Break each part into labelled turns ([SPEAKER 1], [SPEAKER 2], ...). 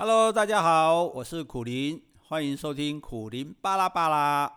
[SPEAKER 1] Hello，大家好，我是苦苓，欢迎收听苦苓巴拉巴拉。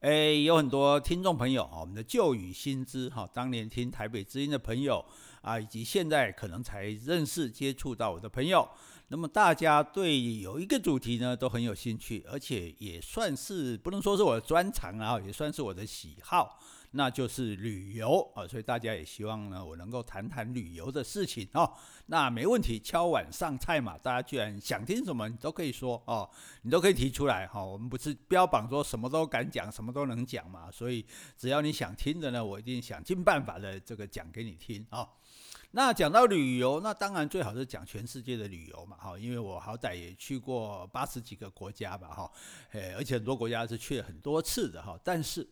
[SPEAKER 1] 哎，有很多听众朋友，我们的旧雨新知哈，当年听台北之音的朋友啊，以及现在可能才认识接触到我的朋友，那么大家对有一个主题呢都很有兴趣，而且也算是不能说是我的专长啊，也算是我的喜好。那就是旅游啊，所以大家也希望呢，我能够谈谈旅游的事情哦。那没问题，敲碗上菜嘛，大家居然想听什么，你都可以说哦，你都可以提出来哈。我们不是标榜说什么都敢讲，什么都能讲嘛，所以只要你想听的呢，我一定想尽办法的这个讲给你听啊。那讲到旅游，那当然最好是讲全世界的旅游嘛，哈，因为我好歹也去过八十几个国家吧，哈，诶，而且很多国家是去了很多次的哈，但是。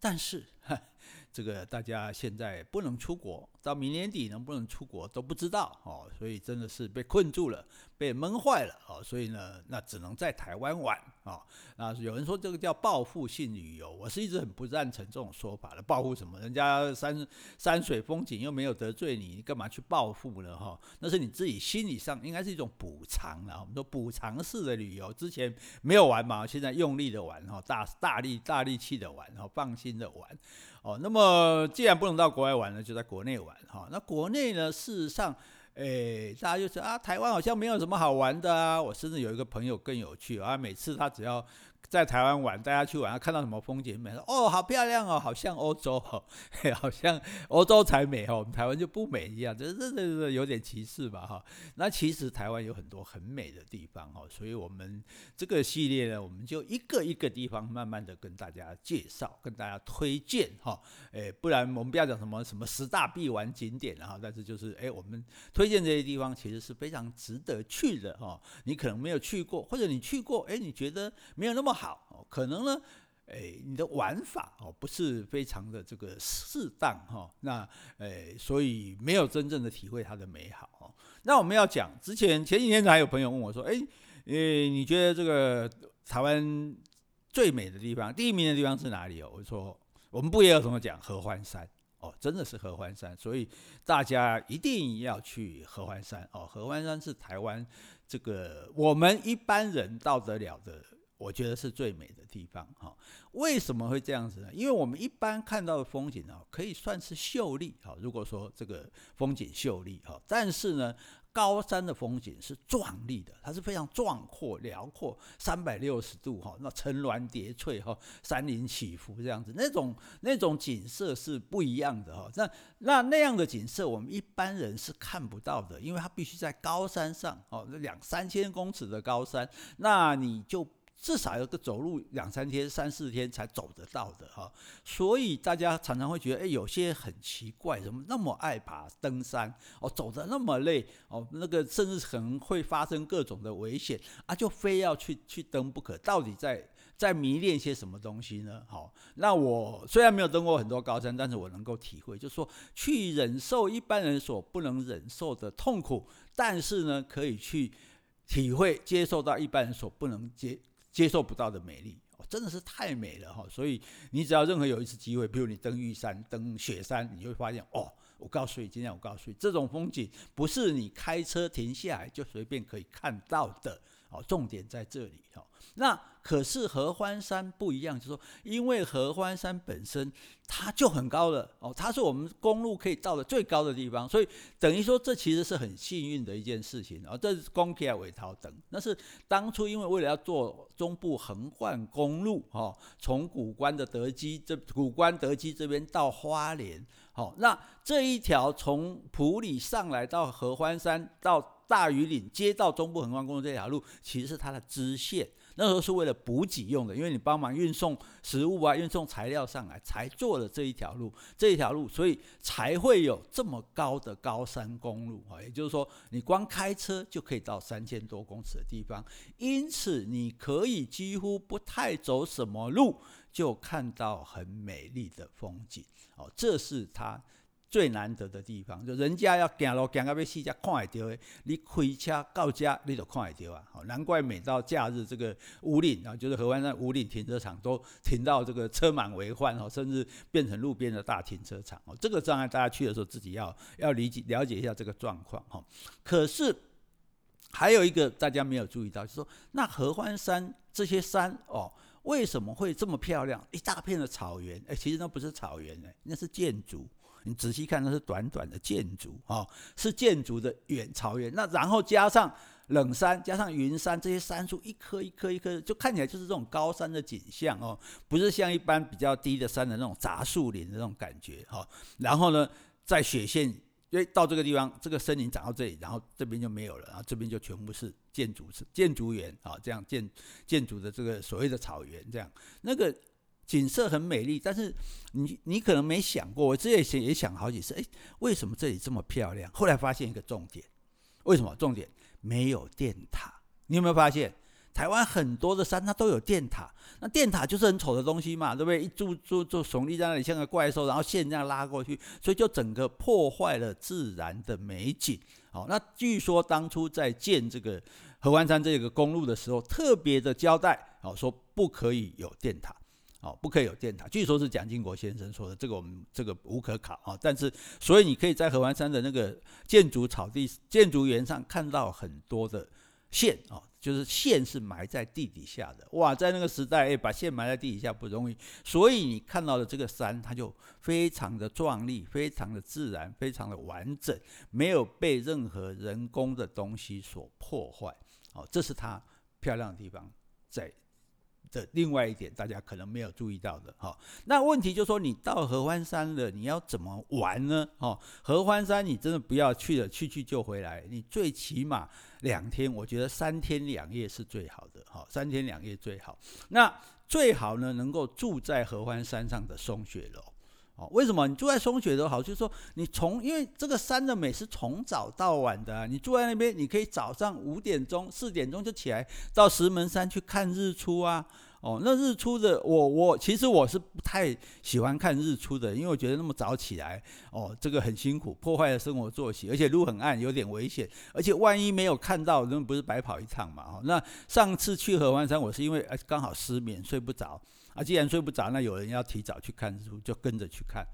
[SPEAKER 1] 但是，这个大家现在不能出国，到明年底能不能出国都不知道哦，所以真的是被困住了，被闷坏了哦，所以呢，那只能在台湾玩啊。那有人说这个叫报复性旅游，我是一直很不赞成这种说法的。报复什么？人家山山水风景又没有得罪你，你干嘛去报复呢？哈，那是你自己心理上应该是一种补偿了。我们说补偿式的旅游，之前没有玩嘛，现在用力的玩哈，大大力大力气的玩，然后放心的玩。哦，那么既然不能到国外玩呢，就在国内玩好。那国内呢，事实上，诶，大家就说啊，台湾好像没有什么好玩的啊。我甚至有一个朋友更有趣啊，每次他只要。在台湾玩，大家去玩，看到什么风景美？哦，好漂亮哦，好像欧洲哦，好像欧洲才美哦，我们台湾就不美一样，这这这这有点歧视吧哈？那其实台湾有很多很美的地方哦，所以我们这个系列呢，我们就一个一个地方慢慢的跟大家介绍，跟大家推荐哈。诶，不然我们不要讲什么什么十大必玩景点啊，但是就是诶，我们推荐这些地方其实是非常值得去的哈。你可能没有去过，或者你去过，诶，你觉得没有那么。好，可能呢，诶，你的玩法哦不是非常的这个适当哈，那诶，所以没有真正的体会它的美好哦。那我们要讲之前前几天还有朋友问我说，诶，诶，你觉得这个台湾最美的地方，第一名的地方是哪里哦？我说我们不也有什么讲合欢山哦，真的是合欢山，所以大家一定要去合欢山哦。合欢山是台湾这个我们一般人到得了的。我觉得是最美的地方哈，为什么会这样子呢？因为我们一般看到的风景啊，可以算是秀丽哈。如果说这个风景秀丽哈，但是呢，高山的风景是壮丽的，它是非常壮阔、辽阔，三百六十度哈，那层峦叠翠哈，山林起伏这样子，那种那种景色是不一样的哈。那那那样的景色，我们一般人是看不到的，因为它必须在高山上哦，两三千公尺的高山，那你就。至少有个走路两三天、三四天才走得到的哈，所以大家常常会觉得，哎，有些很奇怪，怎么那么爱爬登山哦，走得那么累哦，那个甚至可能会发生各种的危险啊，就非要去去登不可。到底在在迷恋些什么东西呢？好，那我虽然没有登过很多高山，但是我能够体会，就是说去忍受一般人所不能忍受的痛苦，但是呢，可以去体会、接受到一般人所不能接。接受不到的美丽，哦，真的是太美了哈！所以你只要任何有一次机会，比如你登玉山、登雪山，你会发现哦，我告诉你，今天我告诉你，这种风景不是你开车停下来就随便可以看到的。哦，重点在这里哈。那可是合欢山不一样，就是说，因为合欢山本身它就很高了哦，它是我们公路可以到的最高的地方，所以等于说这其实是很幸运的一件事情啊。这是公起来委桃等，那是当初因为为了要做中部横贯公路哈，从古关的德基这古关德基这边到花莲，好，那这一条从埔里上来到合欢山到。大禹岭接到中部横贯公路这条路，其实是它的支线。那时候是为了补给用的，因为你帮忙运送食物啊、运送材料上来，才做了这一条路。这一条路，所以才会有这么高的高山公路啊。也就是说，你光开车就可以到三千多公尺的地方，因此你可以几乎不太走什么路，就看到很美丽的风景。哦，这是它。最难得的地方，就人家要行路行到要死才看会到的，你开车到家你就看会到啊！难怪每到假日，这个五岭啊，就是合欢山五岭停车场都停到这个车满为患哦，甚至变成路边的大停车场哦。这个障碍大家去的时候自己要要理解了解一下这个状况哈。可是还有一个大家没有注意到，就是说那合欢山这些山哦，为什么会这么漂亮？一大片的草原，哎，其实那不是草原哎，那是建筑。你仔细看，那是短短的建筑哦，是建筑的原草原。那然后加上冷山，加上云山，这些山树一棵一棵一棵，就看起来就是这种高山的景象哦，不是像一般比较低的山的那种杂树林的那种感觉哈、哦。然后呢，在雪线，因为到这个地方，这个森林长到这里，然后这边就没有了，然后这边就全部是建筑，是建筑园啊，这样建建筑的这个所谓的草原，这样那个。景色很美丽，但是你你可能没想过，我之前也想好几次，哎，为什么这里这么漂亮？后来发现一个重点，为什么？重点没有电塔。你有没有发现，台湾很多的山它都有电塔？那电塔就是很丑的东西嘛，对不对？一柱柱柱耸立在那里，像个怪兽，然后线这样拉过去，所以就整个破坏了自然的美景。好，那据说当初在建这个合欢山这个公路的时候，特别的交代，好说不可以有电塔。哦，不可以有电塔，据说是蒋经国先生说的，这个我们这个无可考啊。但是，所以你可以在合欢山的那个建筑草地、建筑园上看到很多的线哦，就是线是埋在地底下的。哇，在那个时代，哎，把线埋在地底下不容易，所以你看到的这个山，它就非常的壮丽，非常的自然，非常的完整，没有被任何人工的东西所破坏。哦，这是它漂亮的地方在。的另外一点，大家可能没有注意到的哈，那问题就是说，你到合欢山了，你要怎么玩呢？哦，合欢山你真的不要去了，去去就回来，你最起码两天，我觉得三天两夜是最好的哈，三天两夜最好。那最好呢，能够住在合欢山上的松雪楼。哦，为什么你住在松雪的好？就是说，你从因为这个山的美是从早到晚的，你住在那边，你可以早上五点钟、四点钟就起来到石门山去看日出啊。哦，那日出的我我其实我是不太喜欢看日出的，因为我觉得那么早起来，哦，这个很辛苦，破坏了生活作息，而且路很暗，有点危险，而且万一没有看到，那不是白跑一趟嘛？哦，那上次去合欢山，我是因为刚好失眠，睡不着。啊，既然睡不着，那有人要提早去看日出，就跟着去看。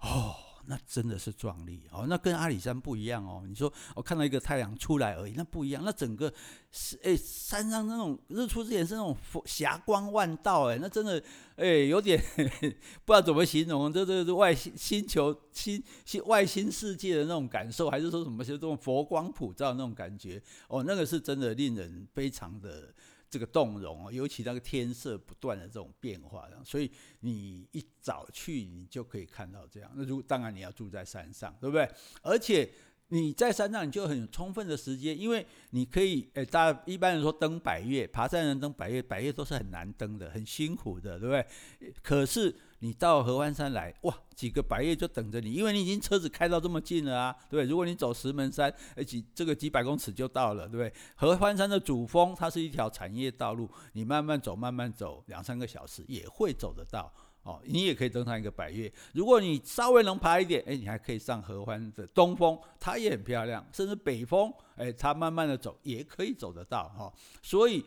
[SPEAKER 1] 哦，那真的是壮丽哦，那跟阿里山不一样哦。你说我看到一个太阳出来而已，那不一样。那整个是诶，山上那种日出之前是那种霞光万道，诶，那真的诶，有点 不知道怎么形容，这这是外星星球星星外星世界的那种感受，还是说什么就这种佛光普照那种感觉？哦，那个是真的令人非常的。这个动容哦，尤其那个天色不断的这种变化，所以你一早去，你就可以看到这样。那如果当然你要住在山上，对不对？而且你在山上，你就很充分的时间，因为你可以，诶，大家一般人说登百越，爬山人登百越，百越都是很难登的，很辛苦的，对不对？可是。你到合欢山来，哇，几个百岳就等着你，因为你已经车子开到这么近了啊，对不对？如果你走石门山，呃，几这个几百公尺就到了，对不对？合欢山的主峰，它是一条产业道路，你慢慢走，慢慢走，两三个小时也会走得到哦。你也可以登上一个百岳，如果你稍微能爬一点，哎，你还可以上合欢的东峰，它也很漂亮，甚至北峰，哎，它慢慢的走也可以走得到哈、所以，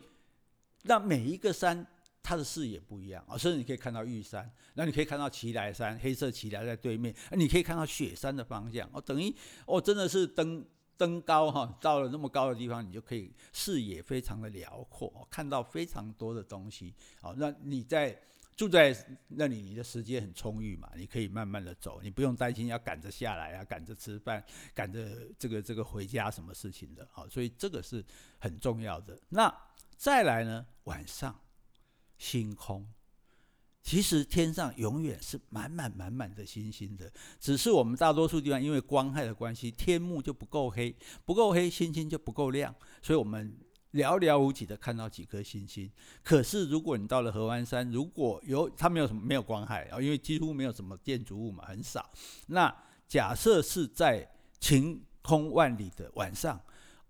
[SPEAKER 1] 那每一个山。它的视野不一样啊，甚至你可以看到玉山，那你可以看到奇莱山，黑色奇莱在对面，你可以看到雪山的方向哦，等于哦，真的是登登高哈，到了那么高的地方，你就可以视野非常的辽阔，看到非常多的东西。好，那你在住在那里，你的时间很充裕嘛，你可以慢慢的走，你不用担心要赶着下来啊，赶着吃饭，赶着这个这个回家什么事情的。好，所以这个是很重要的。那再来呢，晚上。星空，其实天上永远是满满满满的星星的，只是我们大多数地方因为光害的关系，天幕就不够黑，不够黑，星星就不够亮，所以我们寥寥无几的看到几颗星星。可是如果你到了合欢山，如果有它没有什么没有光害啊，因为几乎没有什么建筑物嘛，很少。那假设是在晴空万里的晚上，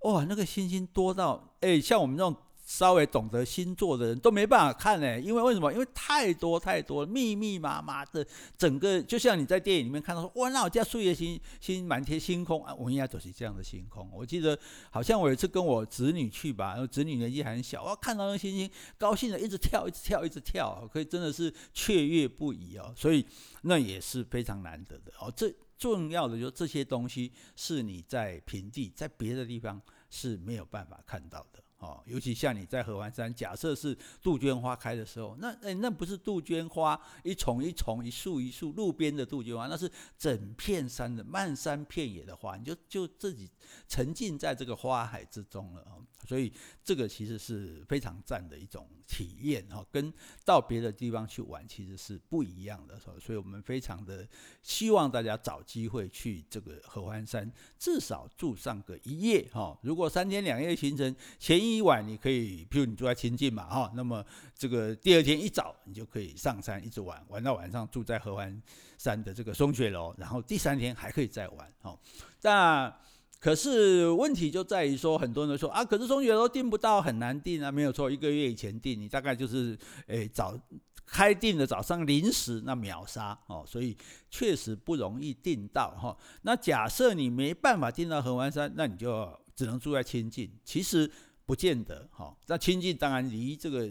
[SPEAKER 1] 哇，那个星星多到哎，像我们这种。稍微懂得星座的人都没办法看呢，因为为什么？因为太多太多，密密麻麻的，整个就像你在电影里面看到说，哇，那我家树叶星星满天星空啊，我应该就是这样的星空。我记得好像我有一次跟我子女去吧，然后子女年纪还很小，哇，看到那星星，高兴的一直跳，一直跳，一直跳，可以真的是雀跃不已哦。所以那也是非常难得的哦。这重要的就是这些东西是你在平地，在别的地方。是没有办法看到的。哦，尤其像你在合欢山，假设是杜鹃花开的时候，那诶，那不是杜鹃花一丛一丛、一树一树路边的杜鹃花，那是整片山的漫山遍野的花，你就就自己沉浸在这个花海之中了哦。所以这个其实是非常赞的一种体验哈，跟到别的地方去玩其实是不一样的哦，所以我们非常的希望大家找机会去这个合欢山，至少住上个一夜哈。如果三天两夜行程，前一一晚你可以，譬如你住在清境嘛哈，那么这个第二天一早你就可以上山一直玩，玩到晚上住在合欢山的这个松雪楼，然后第三天还可以再玩哈。那可是问题就在于说，很多人说啊，可是松雪楼订不到，很难订啊。没有错，一个月以前订，你大概就是诶、早开订的早上临时那秒杀哦，所以确实不容易订到哈。那假设你没办法订到合欢山，那你就只能住在清境。其实不见得哈。那亲近当然离这个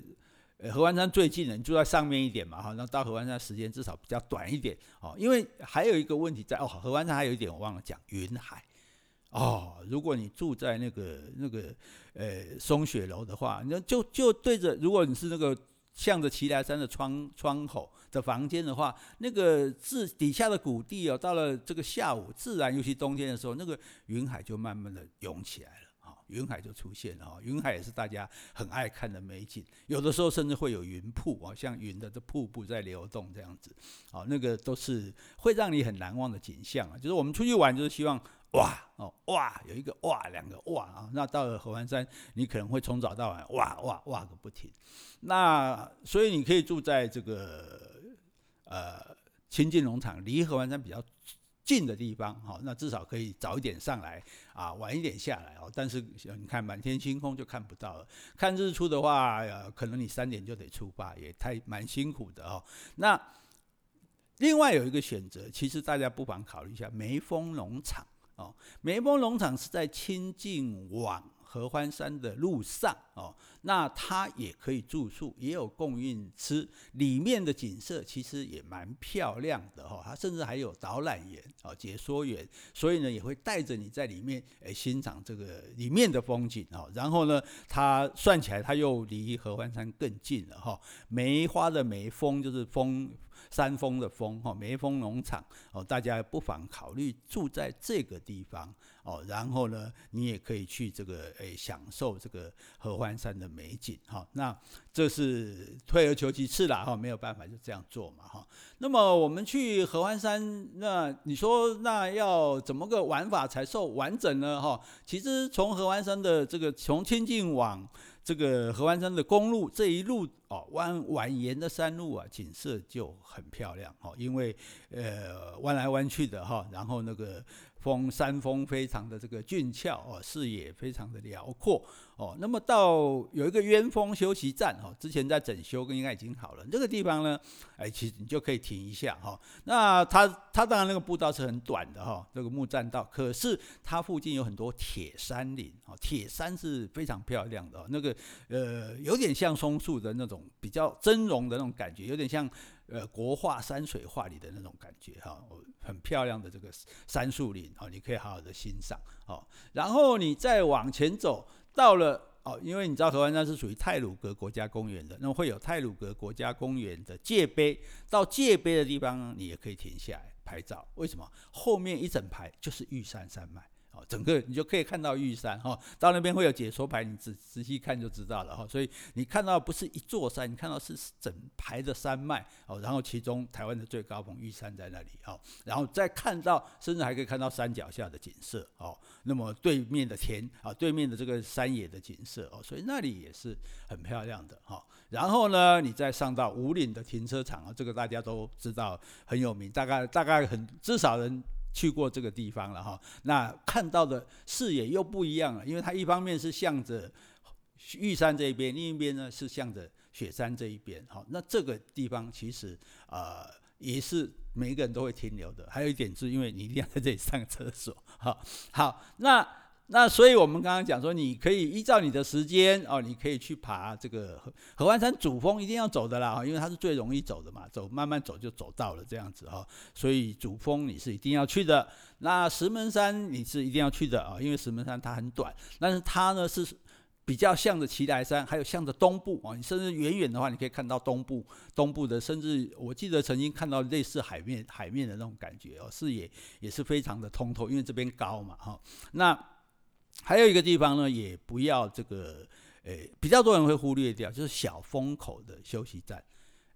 [SPEAKER 1] 呃合欢山最近的，你住在上面一点嘛哈。那到合欢山时间至少比较短一点哦。因为还有一个问题在哦，合欢山还有一点我忘了讲，云海。哦，如果你住在那个那个呃松雪楼的话，那就就对着，如果你是那个向着奇莱山的窗窗口的房间的话，那个自底下的谷地哦，到了这个下午，自然尤其冬天的时候，那个云海就慢慢的涌起来了，云海就出现了，哈、云海也是大家很爱看的美景，有的时候甚至会有云瀑啊、像云的这瀑布在流动这样子，啊、那个都是会让你很难忘的景象啊，就是我们出去玩就是希望。哇哦哇，有一个哇，两个哇啊！那到了合欢山，你可能会从早到晚哇哇哇个不停。那所以你可以住在这个呃清境农场，离合欢山比较近的地方，好，那至少可以早一点上来啊，晚一点下来哦。但是你看满天星空就看不到了。看日出的话，可能你三点就得出发，也太蛮辛苦的哦。那另外有一个选择，其实大家不妨考虑一下梅峰农场。哦，梅峰农场是在清境往合欢山的路上哦，那它也可以住宿，也有供应吃，里面的景色其实也蛮漂亮的哈，它甚至还有导览员哦，解说员，所以呢也会带着你在里面诶欣赏这个里面的风景哦，然后呢，它算起来它又离合欢山更近了哈，梅花的梅峰就是峰。山峰的峰哈，梅峰农场哦，大家不妨考虑住在这个地方哦，然后呢，你也可以去这个诶、享受这个合欢山的美景哈。那这是退而求其次啦哈，没有办法就这样做嘛哈。那么我们去合欢山，那你说那要怎么个玩法才算完整呢哈？其实从合欢山的这个从清境往这个合欢山的公路这一路哦，蜿蜿蜒的山路啊，景色就很漂亮哦，因为呃弯来弯去的哈，然后那个。峰山峰非常的这个俊俏哦，视野非常的辽阔哦。那么到有一个鸢峰休息站哦，之前在整修，应该已经好了。这个地方呢，哎，其实你就可以停一下哈。那它它当然那个步道是很短的哈，这个木栈道。可是它附近有很多铁杉林哦，铁杉是非常漂亮的。那个呃，有点像松树的那种比较峥嵘的那种感觉，有点像。呃，国画山水画里的那种感觉哈，很漂亮的这个杉树林哦，你可以好好的欣赏哦。然后你再往前走，到了哦，因为你知道合欢山是属于泰鲁阁国家公园的，那么会有泰鲁阁国家公园的界碑，到界碑的地方你也可以停下来拍照。为什么？后面一整排就是玉山山脉。整个你就可以看到玉山哈，到那边会有解说牌，你仔仔细看就知道了哈。所以你看到不是一座山，你看到是整排的山脉哦，然后其中台湾的最高峰玉山在那里哦，然后再看到，甚至还可以看到山脚下的景色哦。那么对面的田啊，对面的这个山野的景色哦，所以那里也是很漂亮的哈。然后呢，你再上到五岭的停车场啊，这个大家都知道很有名，大概大概很至少人。去过这个地方了哈，那看到的视野又不一样了，因为它一方面是向着玉山这一边，另一边呢是向着雪山这一边。好，那这个地方其实呃也是每一个人都会停留的。还有一点是因为你一定要在这里上厕所。好，好，那那所以我们刚刚讲说，你可以依照你的时间哦，你可以去爬这个合合欢山主峰，一定要走的啦，因为它是最容易走的嘛，走慢慢走就走到了这样子哈。所以主峰你是一定要去的。那石门山你是一定要去的啊，因为石门山它很短，但是它呢是。比较向着奇莱山，还有向着东部啊，你甚至远远的话，你可以看到东部东部的，甚至我记得曾经看到类似海面海面的那种感觉哦，视野也是非常的通透，因为这边高嘛哈。那还有一个地方呢，也不要这个诶，比较多人会忽略掉，就是小风口的休息站。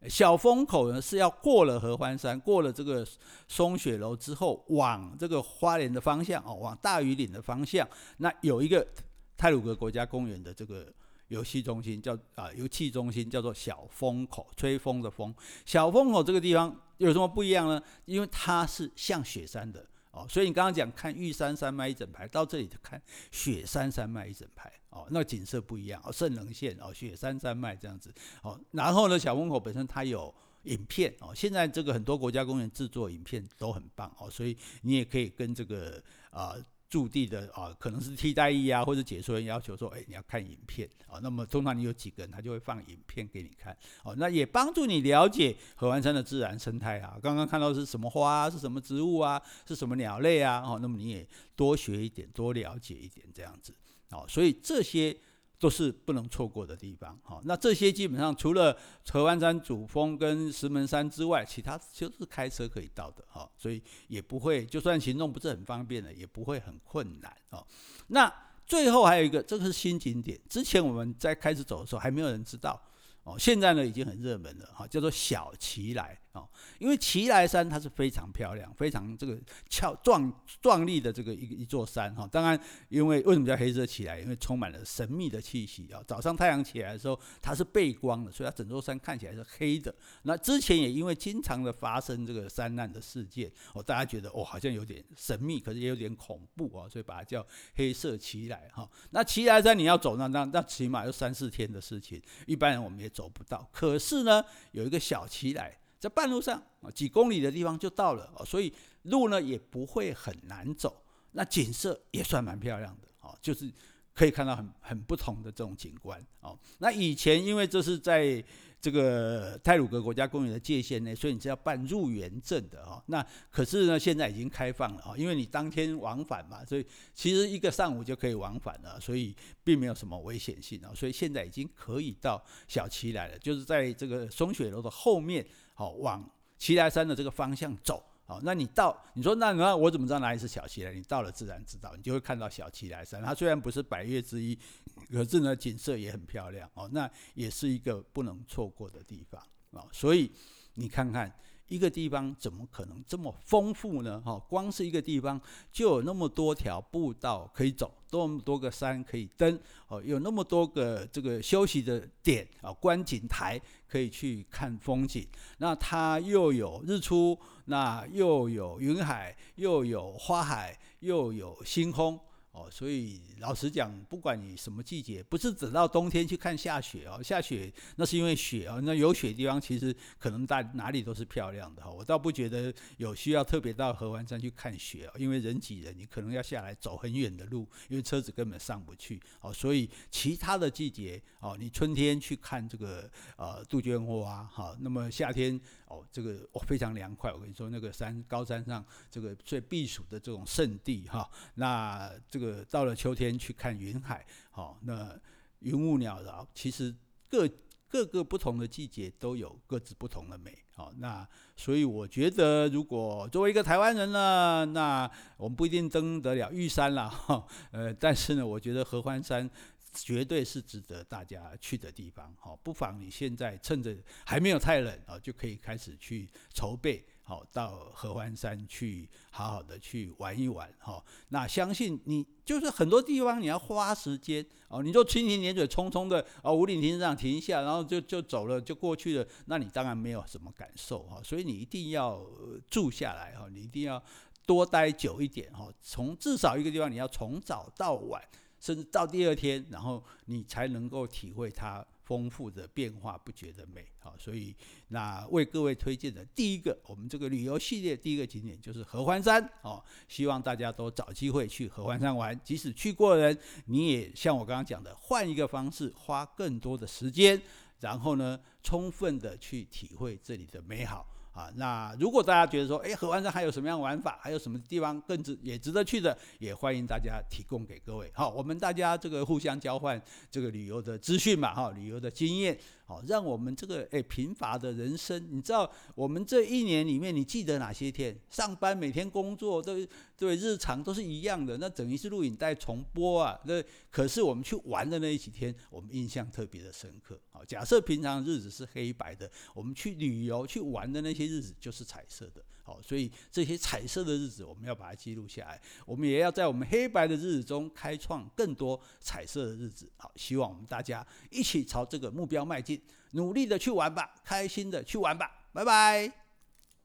[SPEAKER 1] 小风口呢是要过了合欢山，过了这个松雪楼之后，往这个花莲的方向哦，往大庾岭的方向，那有一个。太鲁阁国家公园的这个游戏中心叫啊游戏中心叫做小风口，吹风的风。小风口这个地方有什么不一样呢？因为它是像雪山的哦，所以你刚刚讲看玉山山脉一整排，到这里看雪山山脉一整排哦，那景色不一样哦，圣棱线哦，雪山山脉这样子哦。然后呢，小风口本身它有影片哦，现在这个很多国家公园制作影片都很棒哦，所以你也可以跟这个啊。驻地的啊，可能是替代役啊，或者解说员要求说，哎，你要看影片啊。那么通常你有几个人，他就会放影片给你看。哦，那也帮助你了解合欢山的自然生态啊。刚刚看到是什么花，是什么植物啊，是什么鸟类啊。哦，那么你也多学一点，多了解一点这样子。哦，所以这些。都是不能错过的地方，好，那这些基本上除了合欢山主峰跟石门山之外，其他就是开车可以到的，哈，所以也不会，就算行动不是很方便的，也不会很困难，哦。那最后还有一个，这个是新景点，之前我们在开始走的时候还没有人知道。哦，现在呢已经很热门了哈，叫做小奇莱哦，因为奇莱山它是非常漂亮、非常这个俏壮壮丽的这个一一座山哈。当然，因为为什么叫黑色奇莱？因为充满了神秘的气息啊。早上太阳起来的时候，它是背光的，所以它整座山看起来是黑的。那之前也因为经常的发生这个山难的事件哦，大家觉得哦好像有点神秘，可是也有点恐怖啊，所以把它叫黑色奇莱哈。那奇莱山你要走那那那起码要三四天的事情，一般人我们也。走不到，可是呢，有一个小奇莱，在半路上啊，几公里的地方就到了，所以路呢也不会很难走，那景色也算蛮漂亮的哦，就是可以看到很很不同的这种景观哦。那以前因为这是在。这个泰鲁阁国家公园的界限内，所以你是要办入园证的哦。那可是呢，现在已经开放了啊，因为你当天往返嘛，所以其实一个上午就可以往返了，所以并没有什么危险性啊。所以现在已经可以到小奇莱了，就是在这个松雪楼的后面，哦往奇莱山的这个方向走。哦，那你到你说那那我怎么知道哪里是小奇莱？你到了自然知道，你就会看到小奇莱山。它虽然不是百岳之一，可是呢景色也很漂亮哦。那也是一个不能错过的地方哦。所以你看看。一个地方怎么可能这么丰富呢？哈，光是一个地方就有那么多条步道可以走，多么多个山可以登，哦，有那么多个这个休息的点啊，观景台可以去看风景。那它又有日出，那又有云海，又有花海，又有星空。哦，所以老实讲，不管你什么季节，不是等到冬天去看下雪哦，下雪那是因为雪哦，那有雪的地方其实可能大哪里都是漂亮的哈。我倒不觉得有需要特别到合欢山去看雪哦，因为人挤人，你可能要下来走很远的路，因为车子根本上不去哦。所以其他的季节哦，你春天去看这个呃杜鹃花哈，那么夏天哦这个哦非常凉快，我跟你说那个山高山上这个最避暑的这种圣地哈，那这个。到了秋天去看云海，好，那云雾缭绕，其实各各个不同的季节都有各自不同的美，好，那所以我觉得，如果作为一个台湾人呢，那我们不一定登得了玉山了，哈，呃，但是呢，我觉得合欢山绝对是值得大家去的地方，好，不妨你现在趁着还没有太冷啊，就可以开始去筹备。好，到合欢山去好好的去玩一玩哈。那相信你就是很多地方你要花时间哦。你就蜻蜓点水，匆匆的哦，五岭停车场停下，然后就就走了，就过去了。那你当然没有什么感受哈。所以你一定要住下来哈，你一定要多待久一点哈。从至少一个地方，你要从早到晚，甚至到第二天，然后你才能够体会它丰富的变化不绝的美。好，所以那为各位推荐的第一个，我们这个旅游系列第一个景点就是合欢山。哦，希望大家都找机会去合欢山玩。即使去过的人，你也像我刚刚讲的，换一个方式，花更多的时间，然后呢，充分的去体会这里的美好。啊，那如果大家觉得说，哎，合欢山还有什么样玩法，还有什么地方更值也值得去的，也欢迎大家提供给各位。好，我们大家这个互相交换这个旅游的资讯嘛，哈，旅游的经验。哦，让我们这个诶贫乏的人生，你知道我们这一年里面，你记得哪些天？上班每天工作都对日常都是一样的，那等于是录影带重播啊。那可是我们去玩的那几天，我们印象特别的深刻。哦，假设平常日子是黑白的，我们去旅游去玩的那些日子就是彩色的。哦，所以这些彩色的日子，我们要把它记录下来。我们也要在我们黑白的日子中开创更多彩色的日子。好，希望我们大家一起朝这个目标迈进，努力的去玩吧，开心的去玩吧，拜拜。